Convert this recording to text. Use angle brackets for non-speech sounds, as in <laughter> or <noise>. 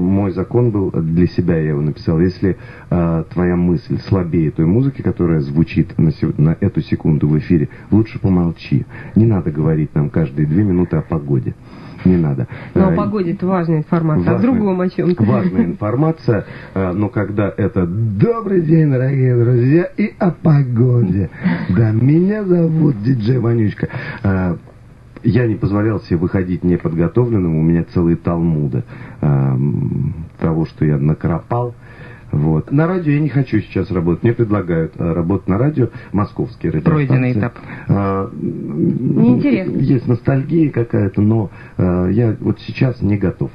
Мой закон был для себя, я его написал. Если э, твоя мысль слабее той музыки, которая звучит на, на эту секунду в эфире, лучше помолчи. Не надо говорить нам каждые две минуты о погоде. Не надо. Но о э, погоде это важная информация, важная, о другом о чем-то. Важная <laughs> информация, э, но когда это «Добрый день, дорогие друзья!» и о погоде. Да, меня зовут диджей Вонючка. Э, я не позволял себе выходить неподготовленным, у меня целые талмуды э, того, что я накропал. Вот. На радио я не хочу сейчас работать. Мне предлагают э, работать на радио, московские радиостанции. Пройденный этап. Э, Неинтересно. Есть ностальгия какая-то, но э, я вот сейчас не готов.